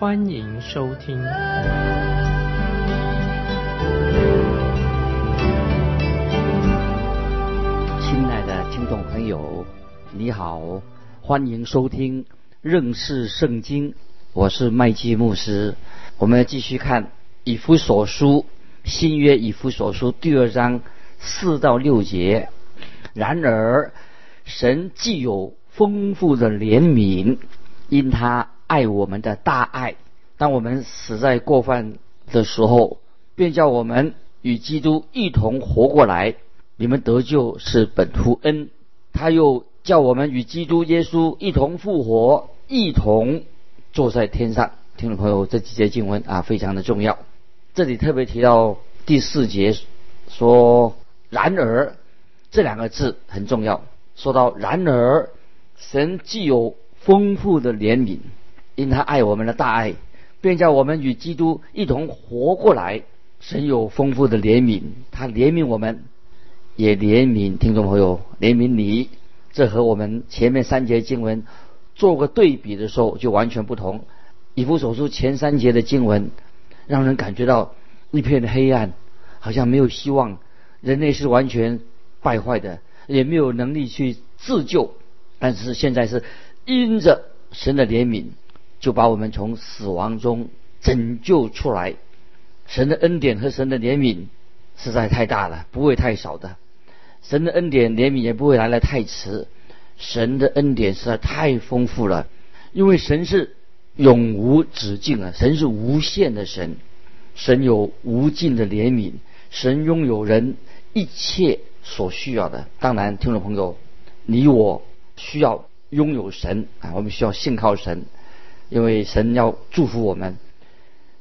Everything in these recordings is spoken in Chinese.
欢迎收听。亲爱的听众朋友，你好，欢迎收听认识圣经，我是麦基牧师。我们继续看以弗所书新约以弗所书第二章四到六节。然而，神既有丰富的怜悯，因他爱我们的大爱，当我们死在过犯的时候，便叫我们与基督一同活过来。你们得救是本乎恩，他又叫我们与基督耶稣一同复活，一同坐在天上。听众朋友，这几节经文啊，非常的重要。这里特别提到第四节说“然而”这两个字很重要。说到“然而”，神既有丰富的怜悯，因他爱我们的大爱，便叫我们与基督一同活过来。神有丰富的怜悯，他怜悯我们。也怜悯听众朋友，怜悯你，这和我们前面三节经文做个对比的时候就完全不同。以弗所书前三节的经文，让人感觉到一片黑暗，好像没有希望，人类是完全败坏的，也没有能力去自救。但是现在是因着神的怜悯，就把我们从死亡中拯救出来。神的恩典和神的怜悯实在太大了，不会太少的。神的恩典怜悯也不会来得太迟，神的恩典实在太丰富了，因为神是永无止境的，神是无限的神，神有无尽的怜悯，神拥有人一切所需要的。当然，听众朋友，你我需要拥有神啊，我们需要信靠神，因为神要祝福我们。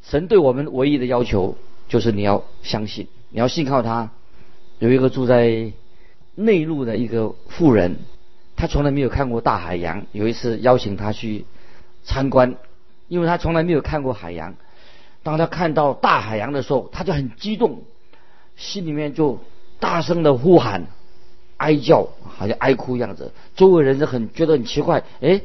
神对我们唯一的要求就是你要相信，你要信靠他。有一个住在。内陆的一个富人，他从来没有看过大海洋。有一次邀请他去参观，因为他从来没有看过海洋。当他看到大海洋的时候，他就很激动，心里面就大声的呼喊、哀叫，好像哀哭样子。周围人是很觉得很奇怪，哎，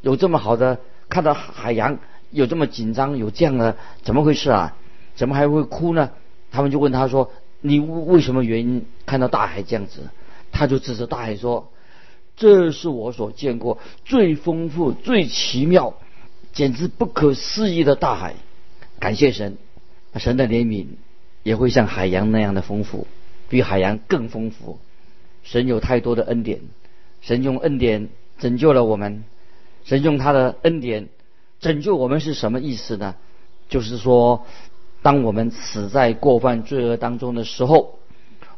有这么好的看到海洋，有这么紧张，有这样的怎么回事啊？怎么还会哭呢？他们就问他说：“你为什么原因看到大海这样子？”他就指着大海说：“这是我所见过最丰富、最奇妙、简直不可思议的大海。感谢神，神的怜悯也会像海洋那样的丰富，比海洋更丰富。神有太多的恩典，神用恩典拯救了我们。神用他的恩典拯救我们是什么意思呢？就是说，当我们死在过犯罪恶当中的时候，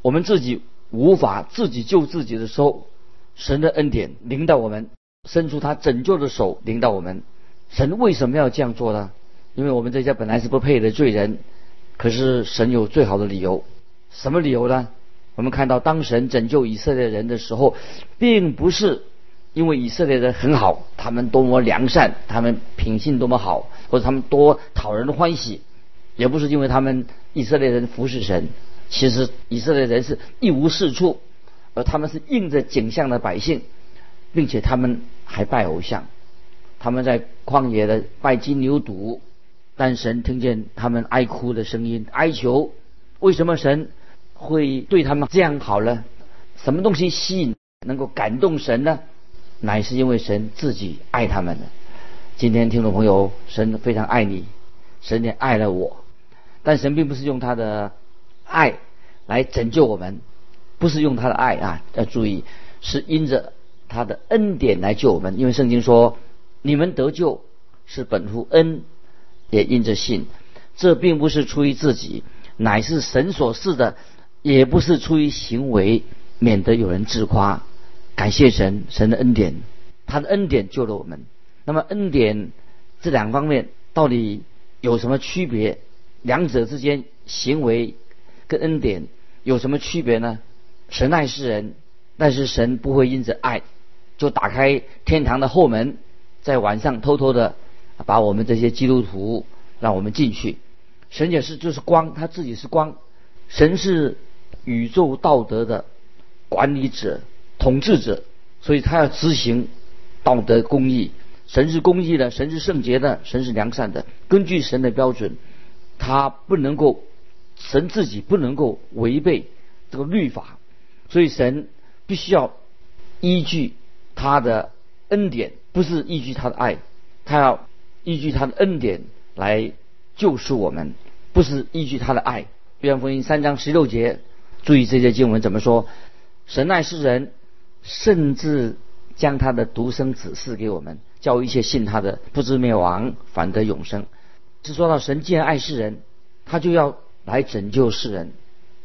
我们自己。”无法自己救自己的时候，神的恩典领导我们，伸出他拯救的手领导我们。神为什么要这样做呢？因为我们这些本来是不配的罪人，可是神有最好的理由。什么理由呢？我们看到当神拯救以色列人的时候，并不是因为以色列人很好，他们多么良善，他们品性多么好，或者他们多讨人欢喜，也不是因为他们以色列人服侍神。其实以色列人是一无是处，而他们是应着景象的百姓，并且他们还拜偶像，他们在旷野的拜金牛犊，但神听见他们哀哭的声音，哀求，为什么神会对他们这样好呢？什么东西吸引能够感动神呢？乃是因为神自己爱他们的。今天听众朋友，神非常爱你，神也爱了我，但神并不是用他的。爱来拯救我们，不是用他的爱啊！要注意，是因着他的恩典来救我们。因为圣经说：“你们得救是本乎恩，也因着信。”这并不是出于自己，乃是神所赐的；也不是出于行为，免得有人自夸。感谢神，神的恩典，他的恩典救了我们。那么恩典这两方面到底有什么区别？两者之间行为跟恩典有什么区别呢？神爱世人，但是神不会因着爱就打开天堂的后门，在晚上偷偷的把我们这些基督徒让我们进去。神也是就是光，他自己是光，神是宇宙道德的管理者、统治者，所以他要执行道德公义。神是公义的，神是圣洁的，神是良善的。根据神的标准，他不能够，神自己不能够违背这个律法，所以神必须要依据他的恩典，不是依据他的爱，他要依据他的恩典来救赎我们，不是依据他的爱。约翰福音三章十六节，注意这些经文怎么说：神爱世人，甚至将他的独生子赐给我们。叫一切信他的不知灭亡，反得永生。是说到神既然爱世人，他就要来拯救世人，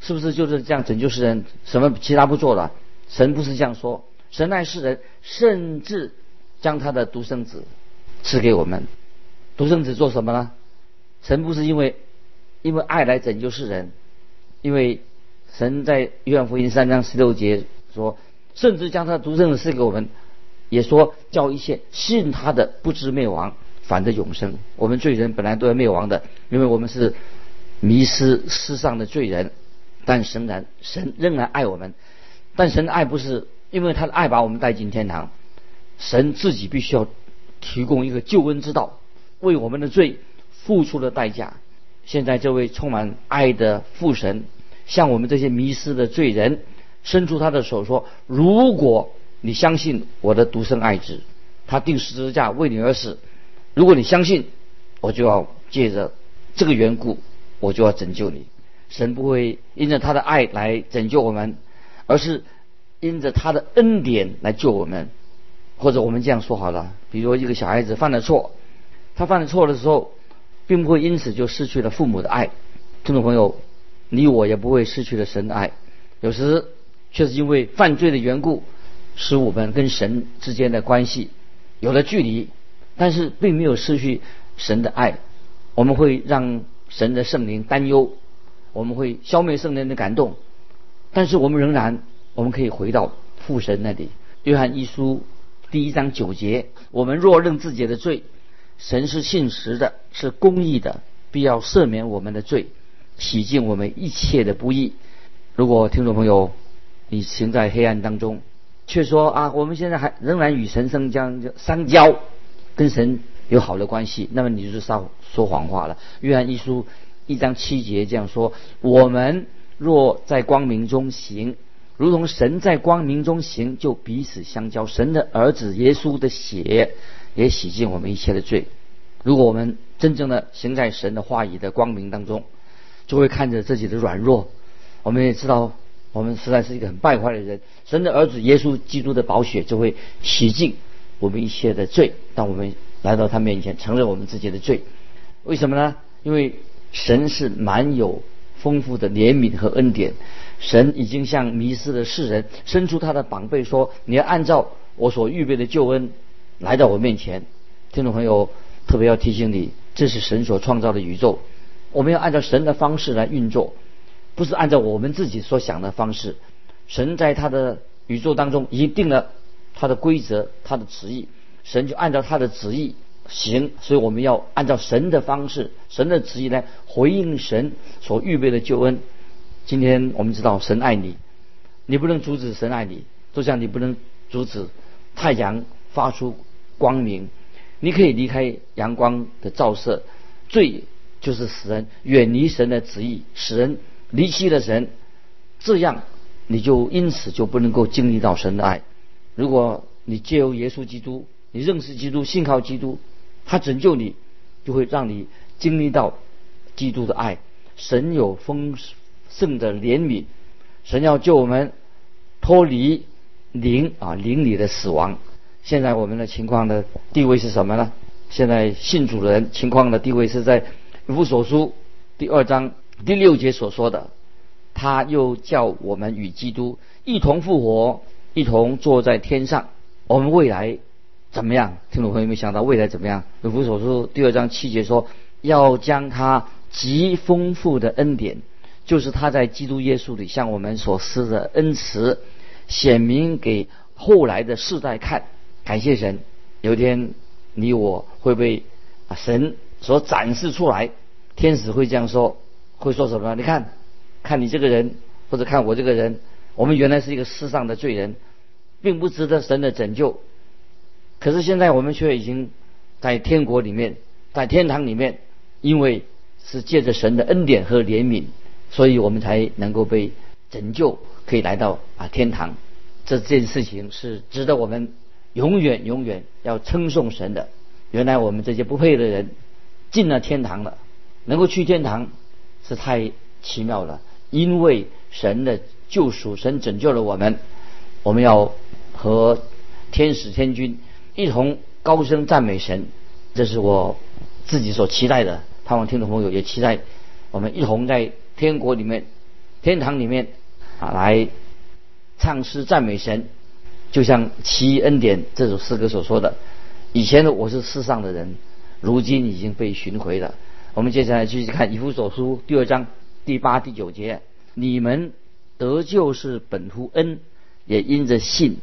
是不是就是这样拯救世人？什么其他不做了？神不是这样说。神爱世人，甚至将他的独生子赐给我们。独生子做什么呢？神不是因为因为爱来拯救世人，因为神在约翰福音三章十六节说，甚至将他的独生子赐给我们。也说叫一切信他的不知灭亡，反得永生。我们罪人本来都要灭亡的，因为我们是迷失世上的罪人。但神然神仍然爱我们，但神的爱不是因为他的爱把我们带进天堂，神自己必须要提供一个救恩之道，为我们的罪付出了代价。现在这位充满爱的父神向我们这些迷失的罪人伸出他的手说：如果你相信我的独生爱子，他定十字架为你而死。如果你相信，我就要借着这个缘故，我就要拯救你。神不会因着他的爱来拯救我们，而是因着他的恩典来救我们。或者我们这样说好了，比如一个小孩子犯了错，他犯了错的时候，并不会因此就失去了父母的爱。听众朋友，你我也不会失去了神的爱。有时却是因为犯罪的缘故。使我们跟神之间的关系有了距离，但是并没有失去神的爱。我们会让神的圣灵担忧，我们会消灭圣灵的感动，但是我们仍然我们可以回到父神那里。约翰一书第一章九节：我们若认自己的罪，神是信实的，是公义的，必要赦免我们的罪，洗净我们一切的不义。如果听众朋友你行在黑暗当中，却说啊，我们现在还仍然与神生将相交，跟神有好的关系，那么你就是说说谎话了。约翰一书一章七节这样说：我们若在光明中行，如同神在光明中行，就彼此相交。神的儿子耶稣的血也洗净我们一切的罪。如果我们真正的行在神的话语的光明当中，就会看着自己的软弱。我们也知道。我们实在是一个很败坏的人，神的儿子耶稣基督的宝血就会洗净我们一切的罪。当我们来到他面前，承认我们自己的罪，为什么呢？因为神是满有丰富的怜悯和恩典。神已经向迷失的世人伸出他的膀臂，说：“你要按照我所预备的救恩来到我面前。”听众朋友，特别要提醒你，这是神所创造的宇宙，我们要按照神的方式来运作。不是按照我们自己所想的方式，神在他的宇宙当中已经定了他的规则、他的旨意，神就按照他的旨意行，所以我们要按照神的方式、神的旨意来回应神所预备的救恩。今天我们知道神爱你，你不能阻止神爱你，就像你不能阻止太阳发出光明，你可以离开阳光的照射，罪就是使人远离神的旨意，使人。离弃了神，这样你就因此就不能够经历到神的爱。如果你借由耶稣基督，你认识基督，信靠基督，他拯救你，就会让你经历到基督的爱。神有丰盛的怜悯，神要救我们脱离灵啊灵里的死亡。现在我们的情况的地位是什么呢？现在信主的人情况的地位是在以弗所书第二章。第六节所说的，他又叫我们与基督一同复活，一同坐在天上。我们未来怎么样？听众朋友们想到未来怎么样？《以弗所书》第二章七节说：“要将他极丰富的恩典，就是他在基督耶稣里向我们所施的恩慈，显明给后来的世代看。感谢神，有一天你我会被神所展示出来，天使会这样说，会说什么？你看，看你这个人，或者看我这个人，我们原来是一个世上的罪人，并不值得神的拯救。可是现在我们却已经在天国里面，在天堂里面，因为是借着神的恩典和怜悯，所以我们才能够被拯救，可以来到啊天堂。这件事情是值得我们永远永远要称颂神的。原来我们这些不配的人进了天堂了，能够去天堂是太奇妙了，因为神的救赎，神拯救了我们。我们要和天使天君。一同高声赞美神，这是我自己所期待的。盼望听众朋友也期待我们一同在天国里面、天堂里面啊，来唱诗赞美神。就像《奇恩典》这首诗歌所说的：“以前的我是世上的人，如今已经被寻回了。”我们接下来继续看《以弗所书》第二章第八、第九节：“你们得救是本乎恩，也因着信。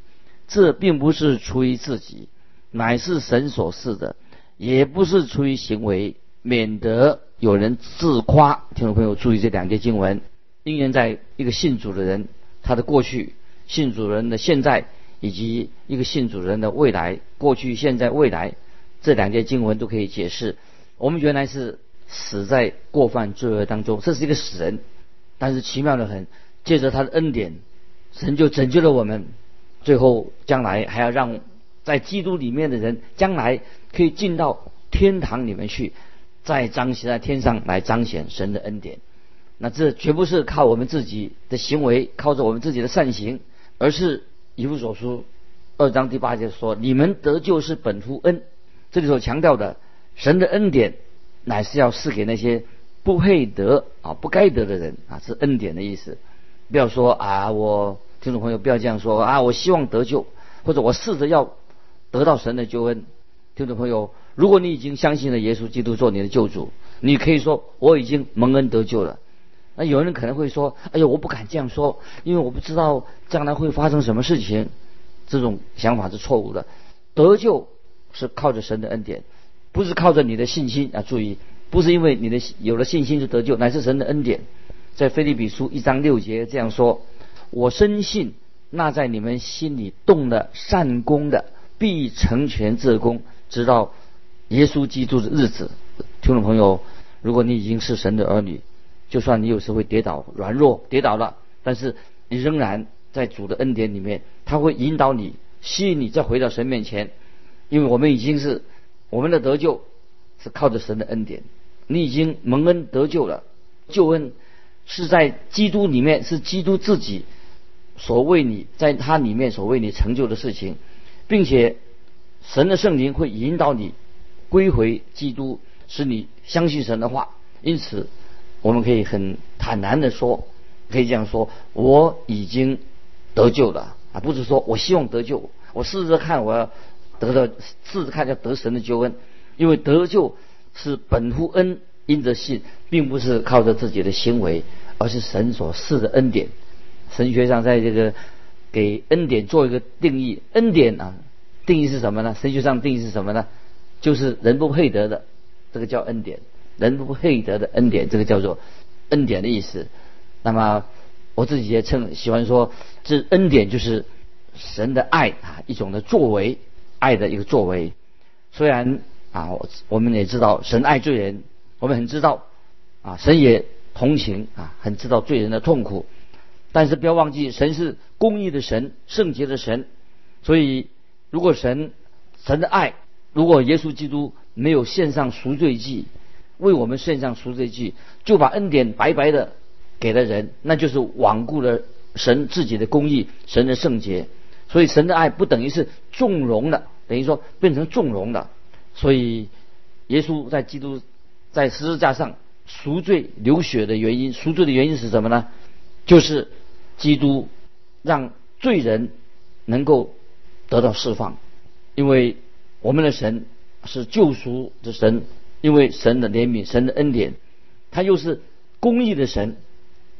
这并不是出于自己。”乃是神所赐的，也不是出于行为，免得有人自夸。听众朋友注意这两节经文，应验在一个信主的人他的过去，信主人的现在，以及一个信主人的未来。过去、现在、未来这两节经文都可以解释。我们原来是死在过犯罪恶当中，这是一个死人，但是奇妙的很，借着他的恩典，神就拯救了我们。最后将来还要让。在基督里面的人，将来可以进到天堂里面去，再彰显在天上来彰显神的恩典。那这绝不是靠我们自己的行为，靠着我们自己的善行，而是以弗所书二章第八节说：“你们得救是本乎恩。”这里所强调的神的恩典，乃是要赐给那些不配得啊、不该得的人啊，是恩典的意思。不要说啊，我听众朋友不要这样说啊，我希望得救，或者我试着要。得到神的救恩，听众朋友，如果你已经相信了耶稣基督做你的救主，你可以说我已经蒙恩得救了。那有人可能会说：“哎呀，我不敢这样说，因为我不知道将来会发生什么事情。”这种想法是错误的。得救是靠着神的恩典，不是靠着你的信心啊！注意，不是因为你的有了信心就得救，乃是神的恩典。在腓立比书一章六节这样说：“我深信那在你们心里动了善功的。”必成全这功，直到耶稣基督的日子。听众朋友，如果你已经是神的儿女，就算你有时会跌倒、软弱、跌倒了，但是你仍然在主的恩典里面，他会引导你、吸引你再回到神面前。因为我们已经是我们的得救是靠着神的恩典，你已经蒙恩得救了。救恩是在基督里面，是基督自己所为你在他里面所为你成就的事情。并且，神的圣灵会引导你归回基督，使你相信神的话。因此，我们可以很坦然的说，可以这样说：我已经得救了啊！不是说我希望得救，我试着看我要得到，试着看要得神的救恩。因为得救是本乎恩，因着信，并不是靠着自己的行为，而是神所赐的恩典。神学上在这个。给恩典做一个定义，恩典啊，定义是什么呢？神学上定义是什么呢？就是人不配得的，这个叫恩典；人不配得的恩典，这个叫做恩典的意思。那么我自己也称喜欢说，这恩典就是神的爱啊，一种的作为，爱的一个作为。虽然啊，我们也知道神爱罪人，我们很知道啊，神也同情啊，很知道罪人的痛苦。但是不要忘记，神是公义的神，圣洁的神。所以，如果神神的爱，如果耶稣基督没有献上赎罪祭，为我们献上赎罪祭，就把恩典白白的给了人，那就是罔顾了神自己的公义，神的圣洁。所以，神的爱不等于是纵容了，等于说变成纵容的。所以，耶稣在基督在十字架上赎罪流血的原因，赎罪的原因是什么呢？就是。基督让罪人能够得到释放，因为我们的神是救赎的神，因为神的怜悯，神的恩典，他又是公义的神，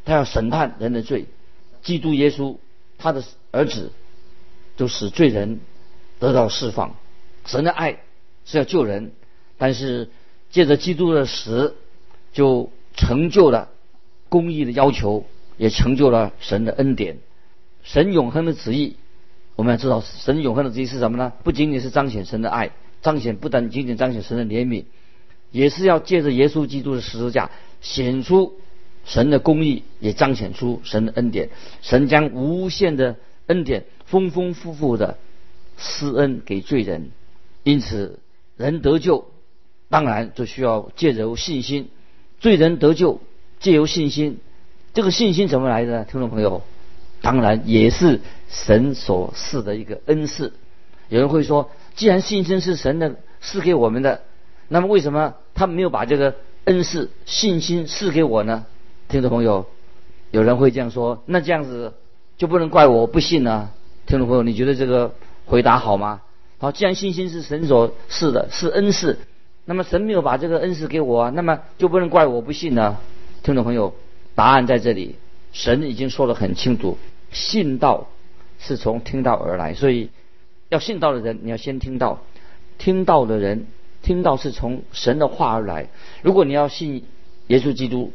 他要审判人的罪。基督耶稣，他的儿子，就使罪人得到释放。神的爱是要救人，但是借着基督的死，就成就了公义的要求，也成就了神的恩典。神永恒的旨意，我们要知道，神永恒的旨意是什么呢？不仅仅是彰显神的爱，彰显不但仅仅彰显神的怜悯。也是要借着耶稣基督的十字架显出神的公义，也彰显出神的恩典。神将无限的恩典丰丰富富的施恩给罪人，因此人得救，当然就需要借由信心。罪人得救，借由信心，这个信心怎么来的呢？听众朋友，当然也是神所赐的一个恩赐。有人会说，既然信心是神的赐给我们的。那么为什么他没有把这个恩赐信心赐给我呢？听众朋友，有人会这样说，那这样子就不能怪我不信呢？听众朋友，你觉得这个回答好吗？好，既然信心是神所赐的，是恩赐，那么神没有把这个恩赐给我，那么就不能怪我不信呢？听众朋友，答案在这里，神已经说得很清楚，信道是从听到而来，所以要信道的人，你要先听到，听到的人。听到是从神的话而来。如果你要信耶稣基督，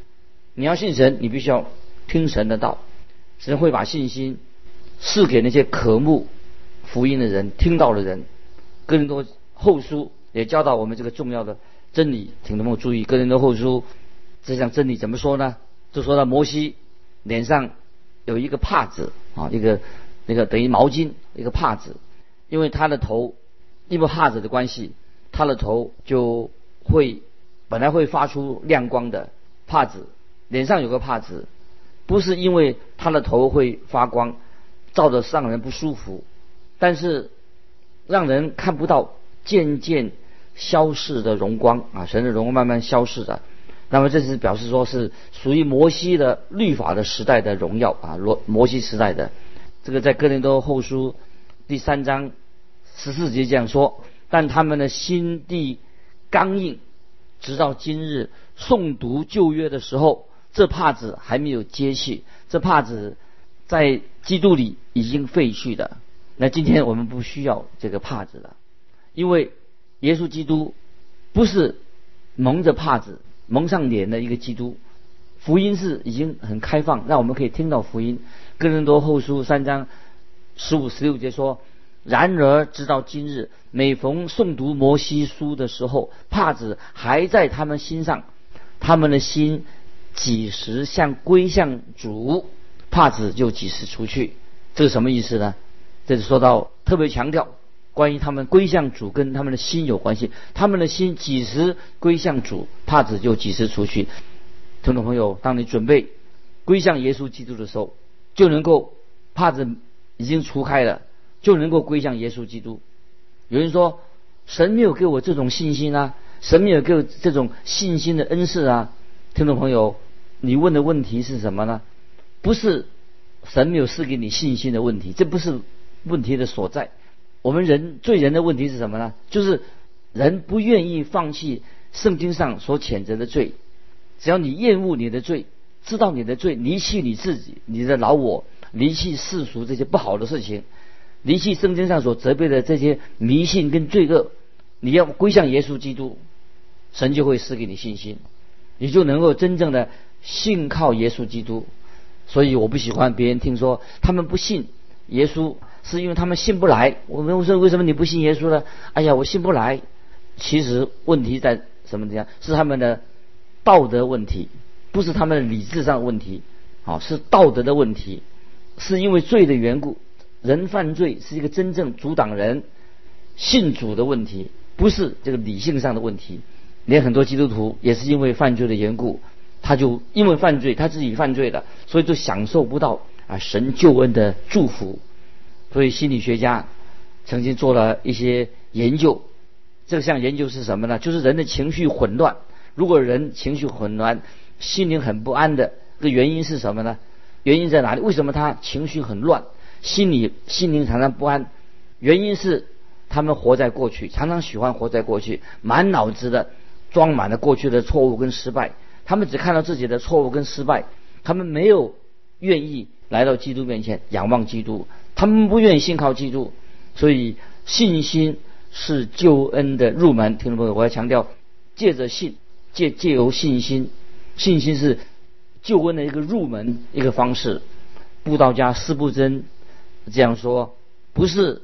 你要信神，你必须要听神的道。神会把信心赐给那些渴慕福音的人、听到的人。更多后书也教导我们这个重要的真理，请他们注意。个人的后书这项真理怎么说呢？就说到摩西脸上有一个帕子啊，一个那个等于毛巾，一个帕子，因为他的头因为帕子的关系。他的头就会本来会发出亮光的帕子，脸上有个帕子，不是因为他的头会发光，照着让人不舒服，但是让人看不到渐渐消逝的荣光啊，神的荣光慢慢消逝的。那么这是表示说是属于摩西的律法的时代的荣耀啊，罗摩西时代的这个在哥林多后书第三章十四节这样说。但他们的心地刚硬，直到今日诵读旧约的时候，这帕子还没有揭去。这帕子在基督里已经废去的。那今天我们不需要这个帕子了，因为耶稣基督不是蒙着帕子蒙上脸的一个基督。福音是已经很开放，让我们可以听到福音。哥林多后书三章十五十六节说。然而，直到今日，每逢诵读摩西书的时候，帕子还在他们心上，他们的心几时向归向主，帕子就几时出去。这是什么意思呢？这是说到特别强调关于他们归向主跟他们的心有关系。他们的心几时归向主，帕子就几时出去。听众朋友，当你准备归向耶稣基督的时候，就能够帕子已经除开了。就能够归向耶稣基督。有人说，神没有给我这种信心啊，神没有给我这种信心的恩赐啊。听众朋友，你问的问题是什么呢？不是神没有赐给你信心的问题，这不是问题的所在。我们人罪人的问题是什么呢？就是人不愿意放弃圣经上所谴责的罪。只要你厌恶你的罪，知道你的罪，离弃你自己，你的老我，离弃世俗这些不好的事情。离弃圣经上所责备的这些迷信跟罪恶，你要归向耶稣基督，神就会赐给你信心，你就能够真正的信靠耶稣基督。所以我不喜欢别人听说他们不信耶稣，是因为他们信不来。我们说为什么你不信耶稣呢？哎呀，我信不来。其实问题在什么地方？是他们的道德问题，不是他们的理智上的问题，啊，是道德的问题，是因为罪的缘故。人犯罪是一个真正阻挡人信主的问题，不是这个理性上的问题。连很多基督徒也是因为犯罪的缘故，他就因为犯罪，他自己犯罪了，所以就享受不到啊神救恩的祝福。所以心理学家曾经做了一些研究，这项研究是什么呢？就是人的情绪混乱。如果人情绪混乱，心灵很不安的，这个原因是什么呢？原因在哪里？为什么他情绪很乱？心里心灵常常不安，原因是他们活在过去，常常喜欢活在过去，满脑子的装满了过去的错误跟失败，他们只看到自己的错误跟失败，他们没有愿意来到基督面前仰望基督，他们不愿意信靠基督，所以信心是救恩的入门。听众朋友，我要强调，借着信，借借由信心，信心是救恩的一个入门一个方式。布道家斯布真这样说：不是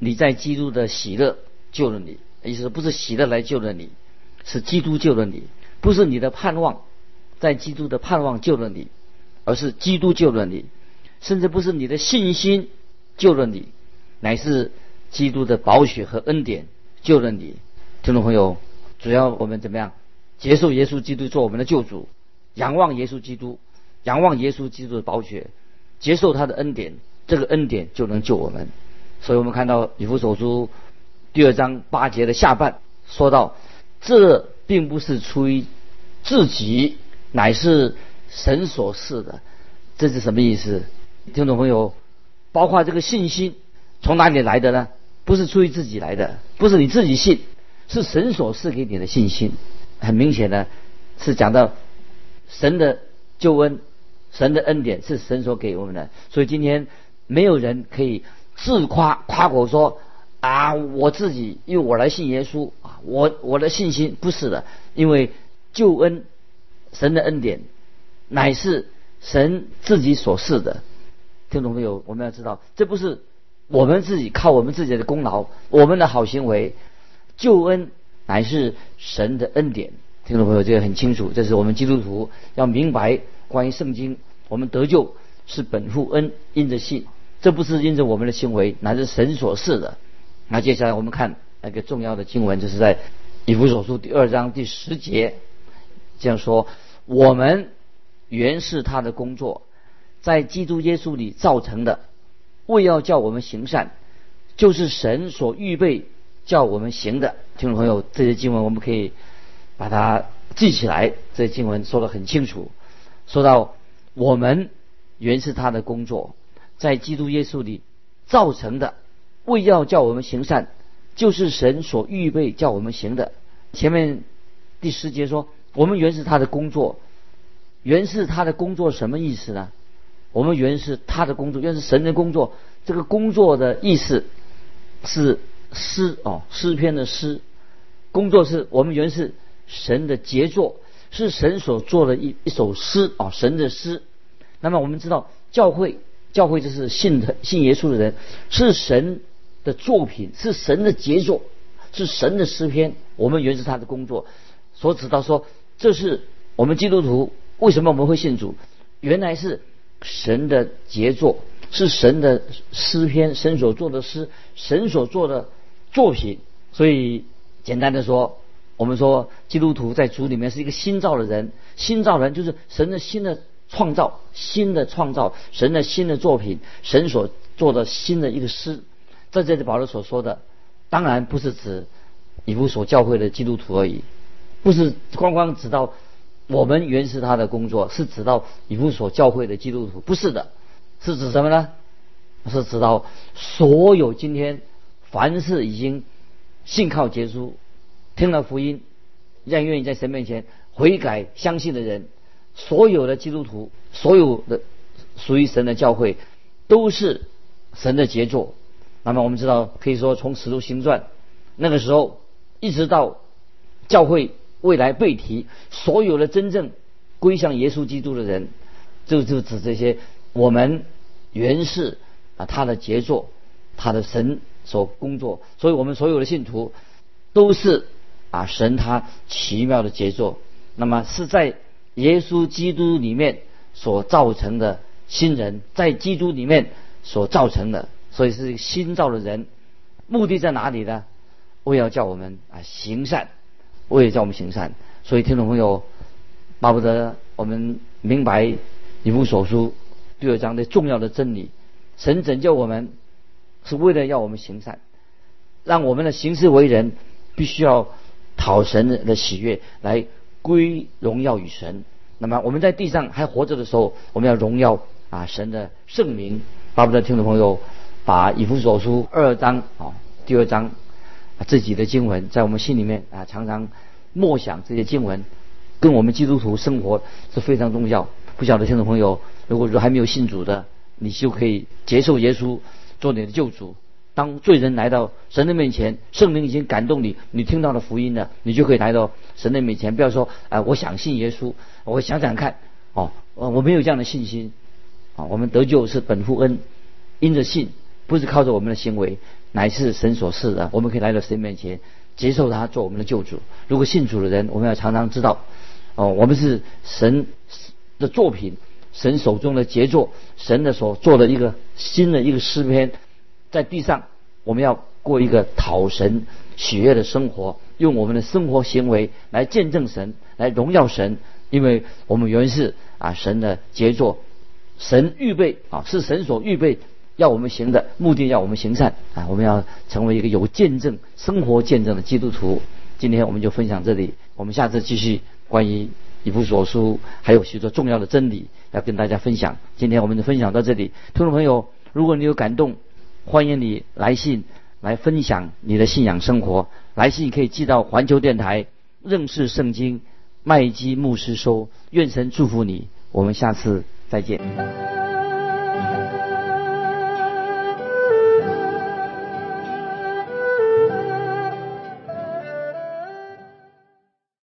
你在基督的喜乐救了你，意思不是喜乐来救了你。是基督救了你，不是你的盼望，在基督的盼望救了你，而是基督救了你，甚至不是你的信心救了你，乃是基督的宝血和恩典救了你。听众朋友，只要我们怎么样接受耶稣基督做我们的救主，仰望耶稣基督，仰望耶稣基督的宝血，接受他的恩典，这个恩典就能救我们。所以我们看到以弗所书第二章八节的下半说到。这并不是出于自己，乃是神所赐的。这是什么意思？听众朋友，包括这个信心从哪里来的呢？不是出于自己来的，不是你自己信，是神所赐给你的信心。很明显的，是讲到神的救恩、神的恩典是神所给我们的。所以今天没有人可以自夸夸口说。啊，我自己因为我来信耶稣啊，我我的信心不是的，因为救恩神的恩典乃是神自己所赐的。听众朋友？我们要知道，这不是我们自己靠我们自己的功劳，我们的好行为，救恩乃是神的恩典。听众朋友，这个很清楚，这是我们基督徒要明白关于圣经，我们得救是本乎恩，因着信，这不是因着我们的行为，乃是神所赐的。那接下来我们看那个重要的经文，就是在以弗所书第二章第十节这样说：“我们原是他的工作，在基督耶稣里造成的，为要叫我们行善，就是神所预备叫我们行的。”听众朋友，这些经文我们可以把它记起来。这些经文说的很清楚，说到我们原是他的工作，在基督耶稣里造成的。为要叫我们行善，就是神所预备叫我们行的。前面第十节说，我们原是他的工作，原是他的工作什么意思呢？我们原是他的工作，原是神的工作。这个工作的意思是诗哦，诗篇的诗。工作是我们原是神的杰作，是神所做的一一首诗哦，神的诗。那么我们知道，教会教会就是信的信耶稣的人，是神。的作品是神的杰作，是神的诗篇。我们原是他的工作，所指到说，这是我们基督徒为什么我们会信主？原来是神的杰作，是神的诗篇，神所做的诗，神所做的作品。所以简单的说，我们说基督徒在主里面是一个新造的人，新造人就是神的新的创造，新的创造，神的新的作品，神所做的新的一个诗。在这里保罗所说的，当然不是指以弗所教会的基督徒而已，不是光光指到我们原是他的工作，是指到以弗所教会的基督徒，不是的，是指什么呢？是指到所有今天凡是已经信靠耶稣、听了福音、让愿意在神面前悔改相信的人，所有的基督徒，所有的属于神的教会，都是神的杰作。那么我们知道，可以说从《使徒行传》那个时候，一直到教会未来被提，所有的真正归向耶稣基督的人，就就指这些我们原是啊他的杰作，他的神所工作，所以我们所有的信徒都是啊神他奇妙的杰作。那么是在耶稣基督里面所造成的新人，在基督里面所造成的。所以是新造的人，目的在哪里呢？为要叫我们啊行善，为了叫我们行善。所以听众朋友，巴不得我们明白以弗所书第二章的重要的真理：神拯救我们，是为了要我们行善，让我们的行事为人必须要讨神的喜悦，来归荣耀与神。那么我们在地上还活着的时候，我们要荣耀啊神的圣名。巴不得听众朋友。把以弗所书二章啊，第二章，自己的经文在我们心里面啊，常常默想这些经文，跟我们基督徒生活是非常重要。不晓得听众朋友，如果说还没有信主的，你就可以接受耶稣做你的救主。当罪人来到神的面前，圣灵已经感动你，你听到了福音了，你就可以来到神的面前。不要说，啊，我想信耶稣，我想想看，哦，我没有这样的信心。啊，我们得救是本乎恩，因着信，不是靠着我们的行为，乃是神所赐的。我们可以来到神面前，接受他做我们的救主。如果信主的人，我们要常常知道，哦，我们是神的作品，神手中的杰作，神的所做的一个新的一个诗篇。在地上，我们要过一个讨神喜悦的生活，用我们的生活行为来见证神，来荣耀神，因为我们原是啊神的杰作，神预备啊是神所预备要我们行的目的，要我们行善啊，我们要成为一个有见证、生活见证的基督徒。今天我们就分享这里，我们下次继续关于以弗所书还有许多重要的真理要跟大家分享。今天我们就分享到这里，听众朋友，如果你有感动。欢迎你来信来分享你的信仰生活。来信可以寄到环球电台认识圣经麦基牧师收。愿神祝福你。我们下次再见。